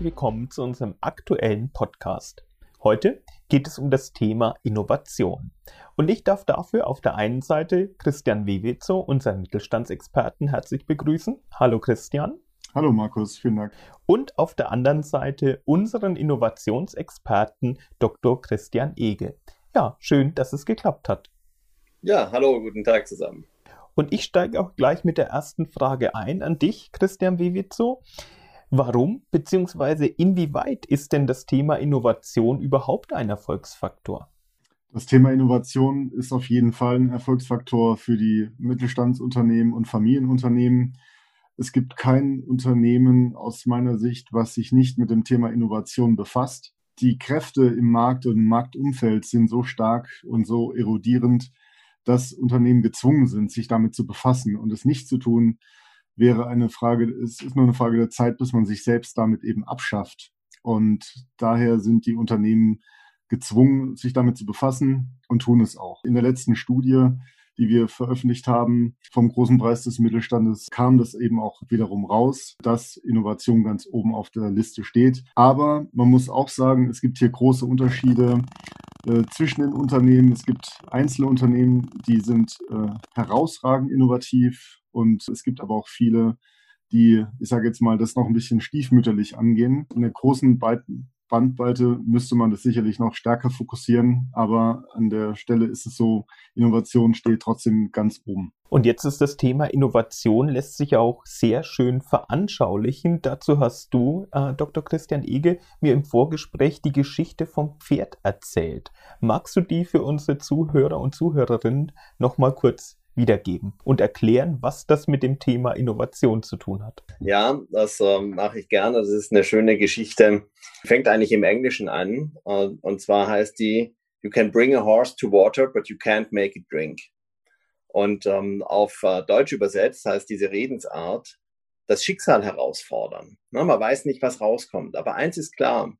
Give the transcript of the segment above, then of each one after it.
herzlich willkommen zu unserem aktuellen Podcast. Heute geht es um das Thema Innovation. Und ich darf dafür auf der einen Seite Christian Wewezo, unseren Mittelstandsexperten, herzlich begrüßen. Hallo Christian. Hallo Markus, vielen Dank. Und auf der anderen Seite unseren Innovationsexperten Dr. Christian Ege. Ja, schön, dass es geklappt hat. Ja, hallo, guten Tag zusammen. Und ich steige auch gleich mit der ersten Frage ein an dich, Christian Wewezo. Warum bzw. inwieweit ist denn das Thema Innovation überhaupt ein Erfolgsfaktor? Das Thema Innovation ist auf jeden Fall ein Erfolgsfaktor für die Mittelstandsunternehmen und Familienunternehmen. Es gibt kein Unternehmen aus meiner Sicht, was sich nicht mit dem Thema Innovation befasst. Die Kräfte im Markt und im Marktumfeld sind so stark und so erodierend, dass Unternehmen gezwungen sind, sich damit zu befassen und es nicht zu tun, wäre eine Frage, es ist nur eine Frage der Zeit, bis man sich selbst damit eben abschafft. Und daher sind die Unternehmen gezwungen, sich damit zu befassen und tun es auch. In der letzten Studie, die wir veröffentlicht haben vom großen Preis des Mittelstandes, kam das eben auch wiederum raus, dass Innovation ganz oben auf der Liste steht. Aber man muss auch sagen, es gibt hier große Unterschiede äh, zwischen den Unternehmen. Es gibt einzelne Unternehmen, die sind äh, herausragend innovativ und es gibt aber auch viele, die, ich sage jetzt mal, das noch ein bisschen stiefmütterlich angehen. In der großen Bandbreite müsste man das sicherlich noch stärker fokussieren, aber an der Stelle ist es so, Innovation steht trotzdem ganz oben. Und jetzt ist das Thema Innovation, lässt sich auch sehr schön veranschaulichen. Dazu hast du, äh, Dr. Christian Ege, mir im Vorgespräch die Geschichte vom Pferd erzählt. Magst du die für unsere Zuhörer und Zuhörerinnen nochmal kurz wiedergeben und erklären, was das mit dem Thema Innovation zu tun hat. Ja, das äh, mache ich gerne. Das ist eine schöne Geschichte. Fängt eigentlich im Englischen an. Äh, und zwar heißt die, You can bring a horse to water, but you can't make it drink. Und ähm, auf äh, Deutsch übersetzt heißt diese Redensart, das Schicksal herausfordern. Na, man weiß nicht, was rauskommt. Aber eins ist klar,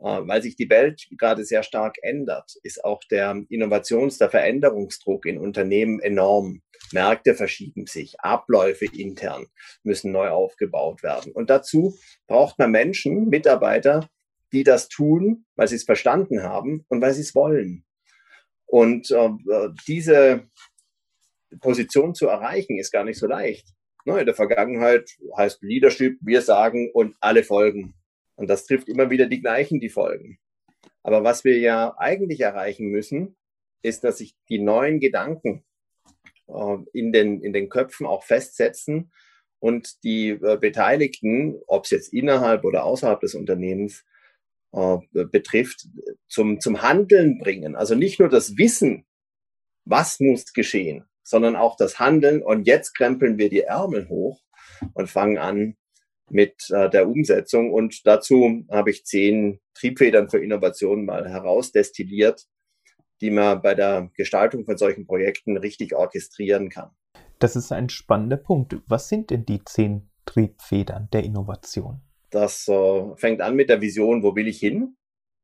weil sich die Welt gerade sehr stark ändert, ist auch der Innovations-, der Veränderungsdruck in Unternehmen enorm. Märkte verschieben sich, Abläufe intern müssen neu aufgebaut werden. Und dazu braucht man Menschen, Mitarbeiter, die das tun, weil sie es verstanden haben und weil sie es wollen. Und äh, diese Position zu erreichen, ist gar nicht so leicht. Ne, in der Vergangenheit heißt Leadership, wir sagen und alle folgen. Und das trifft immer wieder die gleichen, die folgen. Aber was wir ja eigentlich erreichen müssen, ist, dass sich die neuen Gedanken äh, in, den, in den Köpfen auch festsetzen und die äh, Beteiligten, ob es jetzt innerhalb oder außerhalb des Unternehmens äh, betrifft, zum, zum Handeln bringen. Also nicht nur das Wissen, was muss geschehen, sondern auch das Handeln. Und jetzt krempeln wir die Ärmel hoch und fangen an, mit äh, der Umsetzung. Und dazu habe ich zehn Triebfedern für Innovation mal herausdestilliert, die man bei der Gestaltung von solchen Projekten richtig orchestrieren kann. Das ist ein spannender Punkt. Was sind denn die zehn Triebfedern der Innovation? Das äh, fängt an mit der Vision, wo will ich hin?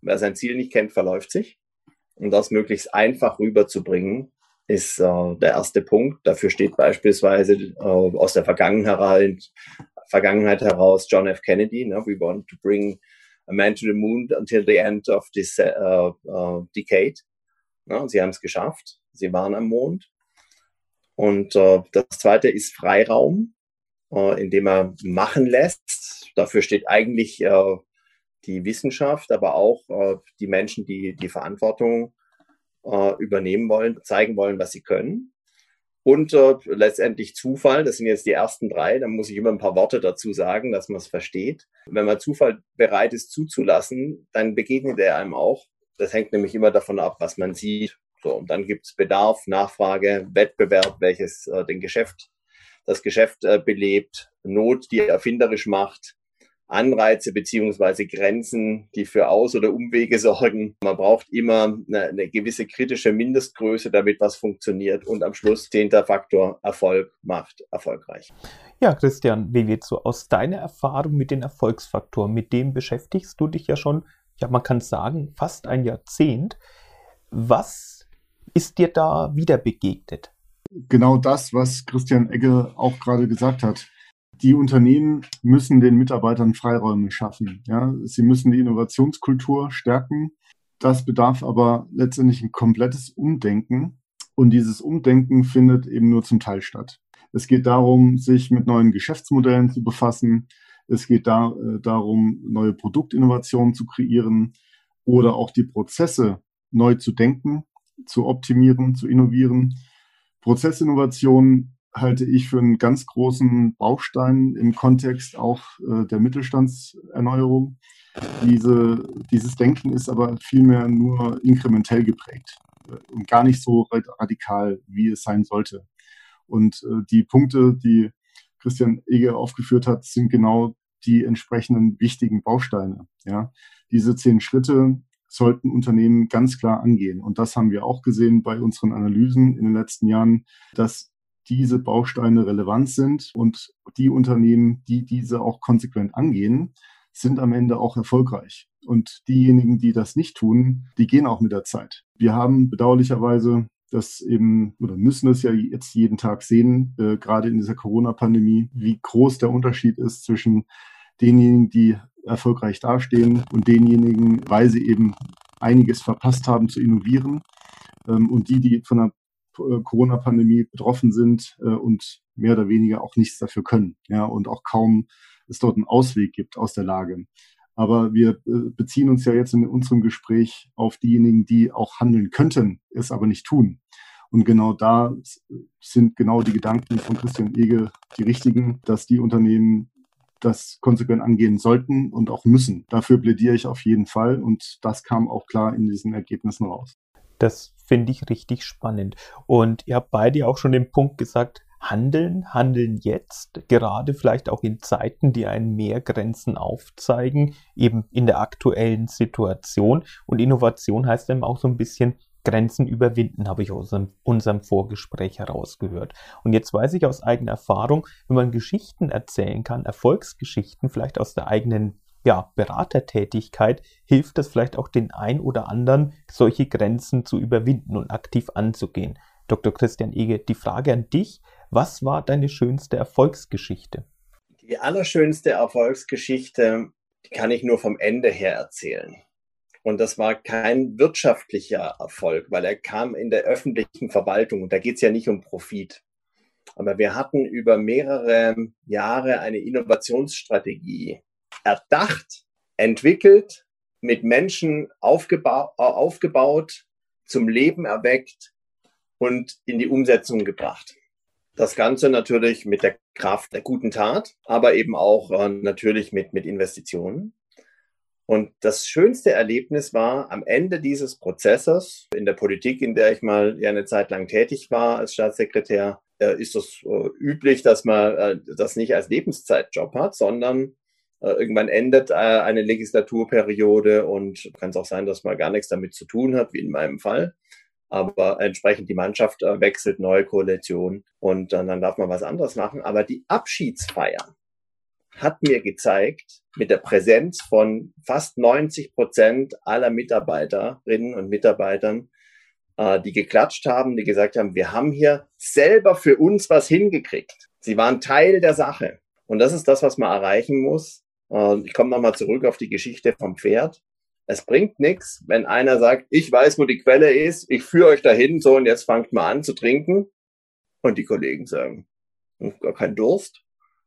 Wer sein Ziel nicht kennt, verläuft sich. Und das möglichst einfach rüberzubringen, ist äh, der erste Punkt. Dafür steht beispielsweise äh, aus der Vergangenheit Vergangenheit heraus John F. Kennedy. Ne? We want to bring a man to the moon until the end of this uh, uh, decade. Ne? Und sie haben es geschafft. Sie waren am Mond. Und uh, das zweite ist Freiraum, indem er machen lässt. Dafür steht eigentlich die Wissenschaft, aber auch die Menschen, die die Verantwortung übernehmen wollen, zeigen wollen, was sie können und äh, letztendlich Zufall. Das sind jetzt die ersten drei. Da muss ich immer ein paar Worte dazu sagen, dass man es versteht. Wenn man Zufall bereit ist zuzulassen, dann begegnet er einem auch. Das hängt nämlich immer davon ab, was man sieht. So, und dann gibt es Bedarf, Nachfrage, Wettbewerb, welches äh, den Geschäft, das Geschäft äh, belebt, Not, die erfinderisch macht, Anreize beziehungsweise Grenzen, die für Aus- oder Umwege sorgen. Man braucht immer eine, eine, gewisse kritische Mindestgröße, damit was funktioniert. Und am Schluss zehnter Faktor Erfolg macht erfolgreich. Ja, Christian, wie wird so aus deiner Erfahrung mit den Erfolgsfaktoren, mit dem beschäftigst du dich ja schon, ja, man kann sagen, fast ein Jahrzehnt. Was ist dir da wieder begegnet? Genau das, was Christian Egge auch gerade gesagt hat die Unternehmen müssen den Mitarbeitern Freiräume schaffen. Ja? Sie müssen die Innovationskultur stärken. Das bedarf aber letztendlich ein komplettes Umdenken. Und dieses Umdenken findet eben nur zum Teil statt. Es geht darum, sich mit neuen Geschäftsmodellen zu befassen. Es geht da, äh, darum, neue Produktinnovationen zu kreieren oder auch die Prozesse neu zu denken, zu optimieren, zu innovieren. Prozessinnovation halte ich für einen ganz großen Baustein im Kontext auch äh, der Mittelstandserneuerung. Diese, dieses Denken ist aber vielmehr nur inkrementell geprägt äh, und gar nicht so radikal, wie es sein sollte. Und äh, die Punkte, die Christian Ege aufgeführt hat, sind genau die entsprechenden wichtigen Bausteine. Ja, diese zehn Schritte sollten Unternehmen ganz klar angehen. Und das haben wir auch gesehen bei unseren Analysen in den letzten Jahren, dass diese Bausteine relevant sind und die Unternehmen, die diese auch konsequent angehen, sind am Ende auch erfolgreich. Und diejenigen, die das nicht tun, die gehen auch mit der Zeit. Wir haben bedauerlicherweise das eben oder müssen es ja jetzt jeden Tag sehen, äh, gerade in dieser Corona-Pandemie, wie groß der Unterschied ist zwischen denjenigen, die erfolgreich dastehen und denjenigen, weil sie eben einiges verpasst haben zu innovieren ähm, und die, die von der Corona-Pandemie betroffen sind äh, und mehr oder weniger auch nichts dafür können. Ja, und auch kaum es dort einen Ausweg gibt aus der Lage. Aber wir äh, beziehen uns ja jetzt in unserem Gespräch auf diejenigen, die auch handeln könnten, es aber nicht tun. Und genau da sind genau die Gedanken von Christian Ege die richtigen, dass die Unternehmen das konsequent angehen sollten und auch müssen. Dafür plädiere ich auf jeden Fall und das kam auch klar in diesen Ergebnissen raus. Das finde ich richtig spannend. Und ihr habt beide auch schon den Punkt gesagt, handeln, handeln jetzt, gerade vielleicht auch in Zeiten, die einen mehr Grenzen aufzeigen, eben in der aktuellen Situation. Und Innovation heißt eben auch so ein bisschen Grenzen überwinden, habe ich aus unserem Vorgespräch herausgehört. Und jetzt weiß ich aus eigener Erfahrung, wenn man Geschichten erzählen kann, Erfolgsgeschichten, vielleicht aus der eigenen ja, Beratertätigkeit hilft es vielleicht auch den ein oder anderen, solche Grenzen zu überwinden und aktiv anzugehen. Dr. Christian Ege, die Frage an dich, was war deine schönste Erfolgsgeschichte? Die allerschönste Erfolgsgeschichte kann ich nur vom Ende her erzählen. Und das war kein wirtschaftlicher Erfolg, weil er kam in der öffentlichen Verwaltung. Und da geht es ja nicht um Profit. Aber wir hatten über mehrere Jahre eine Innovationsstrategie erdacht, entwickelt, mit Menschen aufgeba aufgebaut, zum Leben erweckt und in die Umsetzung gebracht. Das Ganze natürlich mit der Kraft der guten Tat, aber eben auch äh, natürlich mit, mit Investitionen. Und das schönste Erlebnis war am Ende dieses Prozesses in der Politik, in der ich mal ja eine Zeit lang tätig war als Staatssekretär, äh, ist es äh, üblich, dass man äh, das nicht als Lebenszeitjob hat, sondern irgendwann endet äh, eine Legislaturperiode und kann es auch sein, dass man gar nichts damit zu tun hat, wie in meinem Fall. Aber entsprechend die Mannschaft äh, wechselt, neue Koalition und dann, dann darf man was anderes machen. Aber die Abschiedsfeier hat mir gezeigt, mit der Präsenz von fast 90 Prozent aller Mitarbeiterinnen und Mitarbeitern, die geklatscht haben, die gesagt haben, wir haben hier selber für uns was hingekriegt. Sie waren Teil der Sache. Und das ist das, was man erreichen muss, ich komme nochmal zurück auf die Geschichte vom Pferd. Es bringt nichts, wenn einer sagt, ich weiß, wo die Quelle ist, ich führe euch dahin, so und jetzt fangt mal an zu trinken. Und die Kollegen sagen, hm, gar kein Durst,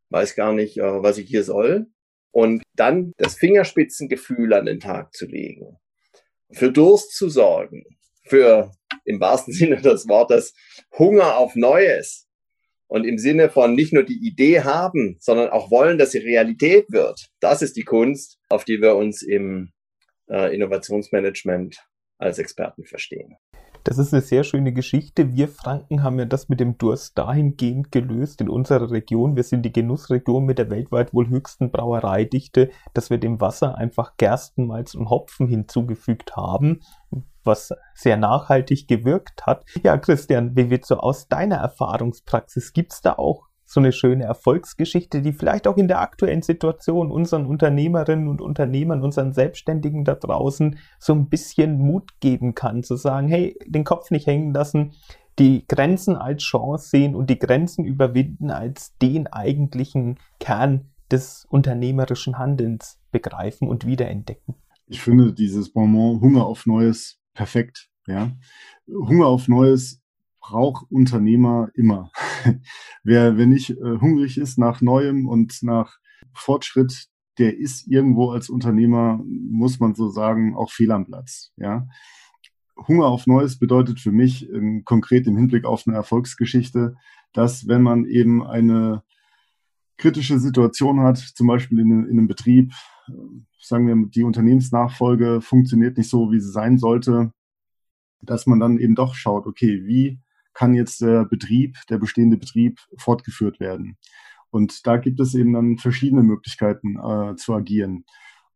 weiß gar nicht, äh, was ich hier soll. Und dann das Fingerspitzengefühl an den Tag zu legen, für Durst zu sorgen, für im wahrsten Sinne des Wortes Hunger auf Neues, und im Sinne von nicht nur die Idee haben, sondern auch wollen, dass sie Realität wird. Das ist die Kunst, auf die wir uns im äh, Innovationsmanagement als Experten verstehen. Das ist eine sehr schöne Geschichte. Wir Franken haben ja das mit dem Durst dahingehend gelöst in unserer Region. Wir sind die Genussregion mit der weltweit wohl höchsten Brauereidichte, dass wir dem Wasser einfach Gerstenmalz und Hopfen hinzugefügt haben, was sehr nachhaltig gewirkt hat. Ja, Christian, wie wird so aus deiner Erfahrungspraxis? Gibt's da auch so eine schöne Erfolgsgeschichte, die vielleicht auch in der aktuellen Situation unseren Unternehmerinnen und Unternehmern, unseren Selbstständigen da draußen so ein bisschen Mut geben kann, zu sagen, hey, den Kopf nicht hängen lassen, die Grenzen als Chance sehen und die Grenzen überwinden als den eigentlichen Kern des unternehmerischen Handelns begreifen und wiederentdecken. Ich finde dieses Bonbon Hunger auf Neues perfekt. Ja, Hunger auf Neues braucht Unternehmer immer. wer, wer nicht äh, hungrig ist nach Neuem und nach Fortschritt, der ist irgendwo als Unternehmer, muss man so sagen, auch fehl am Platz. Ja, Hunger auf Neues bedeutet für mich ähm, konkret im Hinblick auf eine Erfolgsgeschichte, dass wenn man eben eine kritische Situation hat, zum Beispiel in, in einem Betrieb, äh, sagen wir, die Unternehmensnachfolge funktioniert nicht so, wie sie sein sollte, dass man dann eben doch schaut, okay, wie kann jetzt der Betrieb, der bestehende Betrieb fortgeführt werden? Und da gibt es eben dann verschiedene Möglichkeiten äh, zu agieren.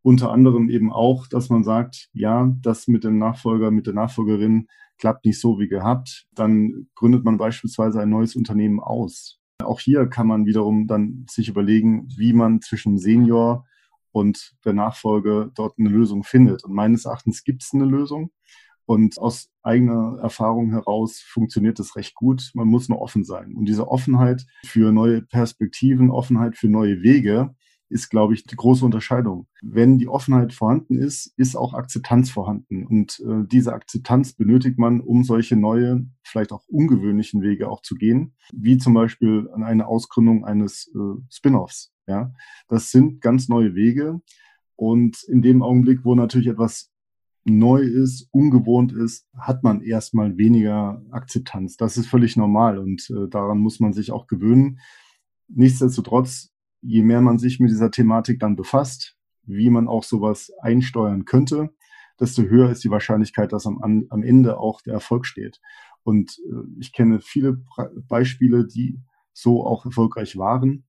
Unter anderem eben auch, dass man sagt, ja, das mit dem Nachfolger, mit der Nachfolgerin klappt nicht so wie gehabt. Dann gründet man beispielsweise ein neues Unternehmen aus. Auch hier kann man wiederum dann sich überlegen, wie man zwischen Senior und der Nachfolge dort eine Lösung findet. Und meines Erachtens gibt es eine Lösung. Und aus eigener Erfahrung heraus funktioniert das recht gut. Man muss nur offen sein. Und diese Offenheit für neue Perspektiven, Offenheit für neue Wege, ist, glaube ich, die große Unterscheidung. Wenn die Offenheit vorhanden ist, ist auch Akzeptanz vorhanden. Und äh, diese Akzeptanz benötigt man, um solche neue, vielleicht auch ungewöhnlichen Wege auch zu gehen, wie zum Beispiel eine Ausgründung eines äh, Spin-offs. Ja, das sind ganz neue Wege. Und in dem Augenblick, wo natürlich etwas neu ist, ungewohnt ist, hat man erstmal weniger Akzeptanz. Das ist völlig normal und äh, daran muss man sich auch gewöhnen. Nichtsdestotrotz je mehr man sich mit dieser Thematik dann befasst, wie man auch sowas einsteuern könnte, desto höher ist die Wahrscheinlichkeit, dass am, am Ende auch der Erfolg steht. Und äh, ich kenne viele Beispiele, die so auch erfolgreich waren.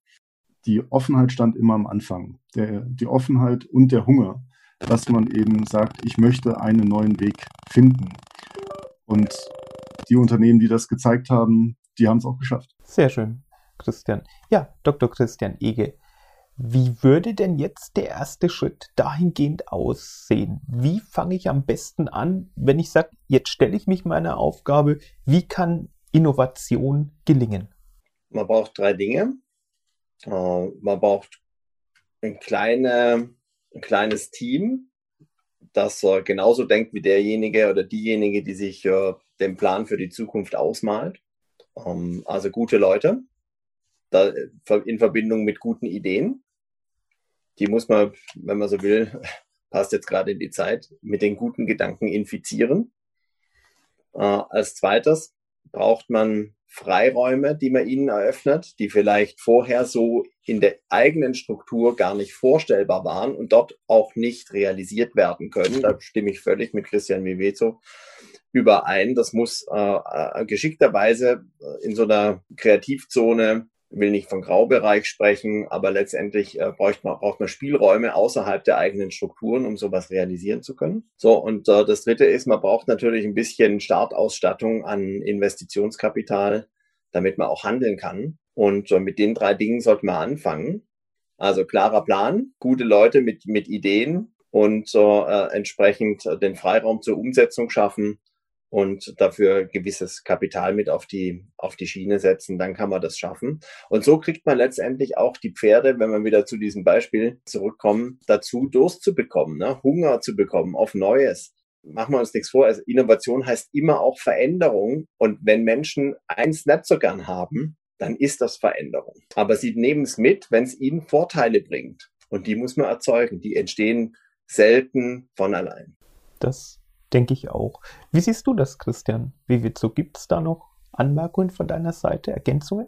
Die Offenheit stand immer am Anfang. Der, die Offenheit und der Hunger, dass man eben sagt, ich möchte einen neuen Weg finden. Und die Unternehmen, die das gezeigt haben, die haben es auch geschafft. Sehr schön. Christian. Ja, Dr. Christian Ege. Wie würde denn jetzt der erste Schritt dahingehend aussehen? Wie fange ich am besten an, wenn ich sage, jetzt stelle ich mich meiner Aufgabe, wie kann Innovation gelingen? Man braucht drei Dinge. Äh, man braucht ein, kleine, ein kleines Team, das genauso denkt wie derjenige oder diejenige, die sich äh, den Plan für die Zukunft ausmalt. Ähm, also gute Leute da, in Verbindung mit guten Ideen. Die muss man, wenn man so will, passt jetzt gerade in die Zeit, mit den guten Gedanken infizieren. Äh, als zweites braucht man Freiräume, die man ihnen eröffnet, die vielleicht vorher so in der eigenen Struktur gar nicht vorstellbar waren und dort auch nicht realisiert werden können. Da stimme ich völlig mit Christian Vivezo überein. Das muss äh, äh geschickterweise in so einer Kreativzone will nicht von Graubereich sprechen, aber letztendlich äh, braucht, man, braucht man Spielräume außerhalb der eigenen Strukturen, um sowas realisieren zu können. So, und äh, das Dritte ist, man braucht natürlich ein bisschen Startausstattung an Investitionskapital, damit man auch handeln kann. Und äh, mit den drei Dingen sollte man anfangen. Also klarer Plan, gute Leute mit, mit Ideen und äh, entsprechend den Freiraum zur Umsetzung schaffen und dafür gewisses Kapital mit auf die, auf die Schiene setzen, dann kann man das schaffen. Und so kriegt man letztendlich auch die Pferde, wenn wir wieder zu diesem Beispiel zurückkommen, dazu Durst zu bekommen, ne? Hunger zu bekommen auf Neues. Machen wir uns nichts vor, also Innovation heißt immer auch Veränderung. Und wenn Menschen eins nicht so gern haben, dann ist das Veränderung. Aber sie nehmen es mit, wenn es ihnen Vorteile bringt. Und die muss man erzeugen. Die entstehen selten von allein. Das denke ich auch. Wie siehst du das, Christian? Wie wird so? Gibt es da noch Anmerkungen von deiner Seite, Ergänzungen?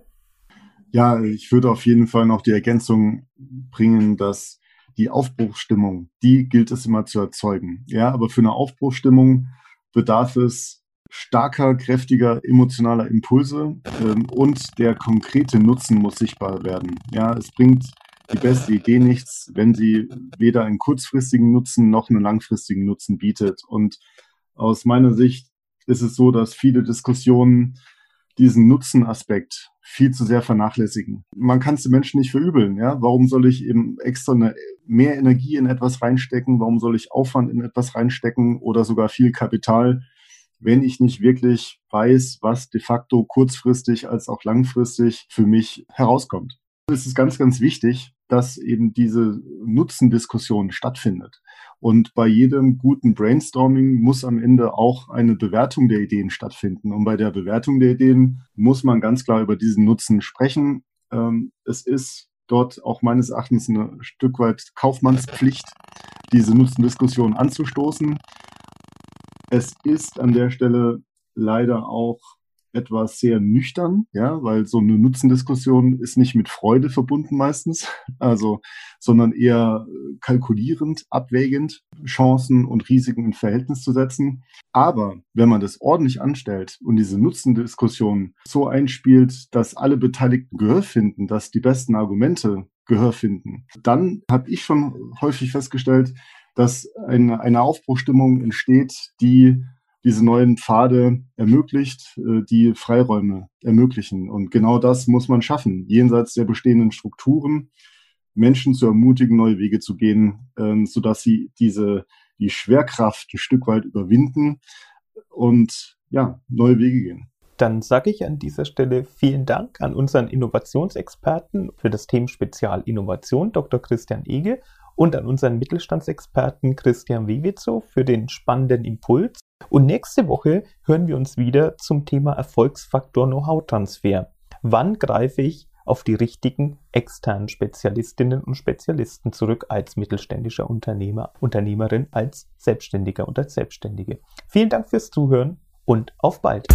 Ja, ich würde auf jeden Fall noch die Ergänzung bringen, dass die Aufbruchsstimmung, die gilt es immer zu erzeugen. Ja, aber für eine Aufbruchsstimmung bedarf es starker, kräftiger emotionaler Impulse ähm, und der konkrete Nutzen muss sichtbar werden. Ja, es bringt die beste Idee nichts, wenn sie weder einen kurzfristigen Nutzen noch einen langfristigen Nutzen bietet. Und aus meiner Sicht ist es so, dass viele Diskussionen diesen Nutzenaspekt viel zu sehr vernachlässigen. Man kann es den Menschen nicht verübeln. Ja? Warum soll ich eben extra eine, mehr Energie in etwas reinstecken? Warum soll ich Aufwand in etwas reinstecken oder sogar viel Kapital, wenn ich nicht wirklich weiß, was de facto kurzfristig als auch langfristig für mich herauskommt. Es ist ganz, ganz wichtig, dass eben diese Nutzendiskussion stattfindet. Und bei jedem guten Brainstorming muss am Ende auch eine Bewertung der Ideen stattfinden. Und bei der Bewertung der Ideen muss man ganz klar über diesen Nutzen sprechen. Ähm, es ist dort auch meines Erachtens ein Stück weit Kaufmannspflicht, diese Nutzendiskussion anzustoßen. Es ist an der Stelle leider auch etwas sehr nüchtern, ja, weil so eine Nutzendiskussion ist nicht mit Freude verbunden meistens, also, sondern eher kalkulierend, abwägend, Chancen und Risiken in Verhältnis zu setzen. Aber wenn man das ordentlich anstellt und diese Nutzendiskussion so einspielt, dass alle Beteiligten Gehör finden, dass die besten Argumente Gehör finden, dann habe ich schon häufig festgestellt, dass eine, eine Aufbruchstimmung entsteht, die diese neuen Pfade ermöglicht, äh, die Freiräume ermöglichen. Und genau das muss man schaffen, jenseits der bestehenden Strukturen, Menschen zu ermutigen, neue Wege zu gehen, ähm, sodass sie diese, die Schwerkraft ein Stück weit überwinden und ja, neue Wege gehen. Dann sage ich an dieser Stelle vielen Dank an unseren Innovationsexperten für das Themenspezial Innovation, Dr. Christian Ege, und an unseren Mittelstandsexperten Christian Wiewitzow für den spannenden Impuls. Und nächste Woche hören wir uns wieder zum Thema Erfolgsfaktor Know-how-Transfer. Wann greife ich auf die richtigen externen Spezialistinnen und Spezialisten zurück als mittelständischer Unternehmer, Unternehmerin, als Selbstständiger und als Selbstständige. Vielen Dank fürs Zuhören und auf bald!